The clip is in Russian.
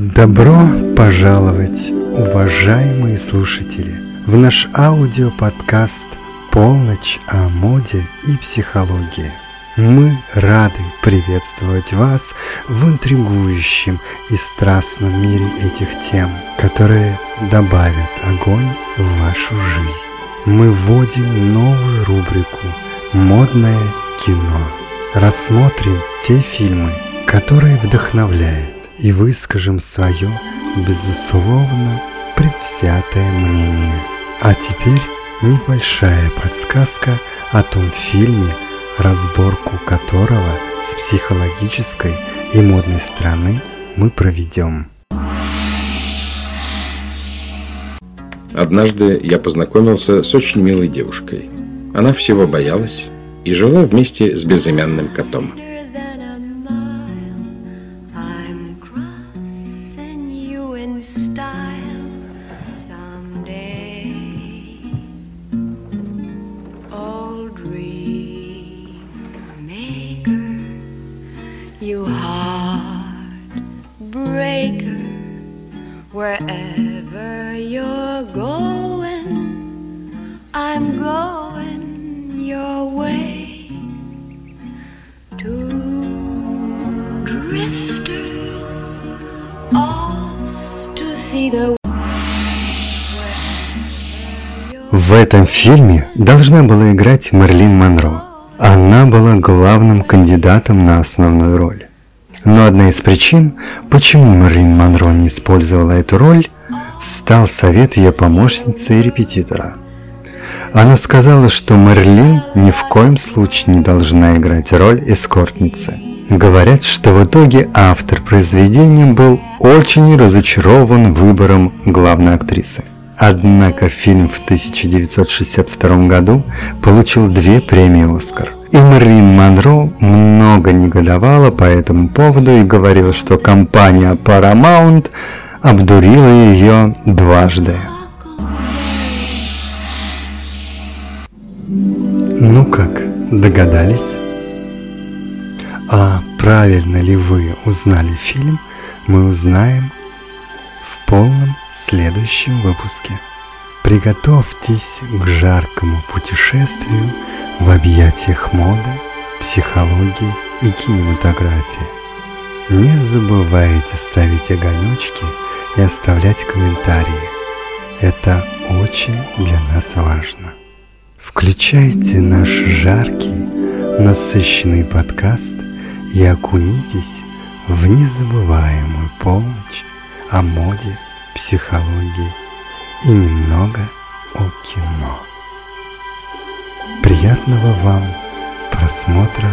Добро пожаловать, уважаемые слушатели, в наш аудиоподкаст «Полночь о моде и психологии». Мы рады приветствовать вас в интригующем и страстном мире этих тем, которые добавят огонь в вашу жизнь. Мы вводим новую рубрику «Модное кино». Рассмотрим те фильмы, которые вдохновляют и выскажем свое, безусловно, предвзятое мнение. А теперь небольшая подсказка о том фильме, разборку которого с психологической и модной стороны мы проведем. Однажды я познакомился с очень милой девушкой. Она всего боялась и жила вместе с безымянным котом. style someday. Old dream maker, you heartbreaker. wherever you're going, I'm going your way to drift. В этом фильме должна была играть Мерлин Монро. Она была главным кандидатом на основную роль. Но одна из причин, почему Мерлин Монро не использовала эту роль, стал совет ее помощницы и репетитора. Она сказала, что Мерлин ни в коем случае не должна играть роль эскортницы. Говорят, что в итоге автор произведения был очень разочарован выбором главной актрисы. Однако фильм в 1962 году получил две премии «Оскар». И Мерлин Монро много негодовала по этому поводу и говорила, что компания Paramount обдурила ее дважды. Ну как, догадались? А правильно ли вы узнали фильм, мы узнаем в полном следующем выпуске. Приготовьтесь к жаркому путешествию в объятиях моды, психологии и кинематографии. Не забывайте ставить огонечки и оставлять комментарии. Это очень для нас важно. Включайте наш жаркий, насыщенный подкаст и окунитесь в незабываемую полночь о моде, психологии и немного о кино. Приятного вам просмотра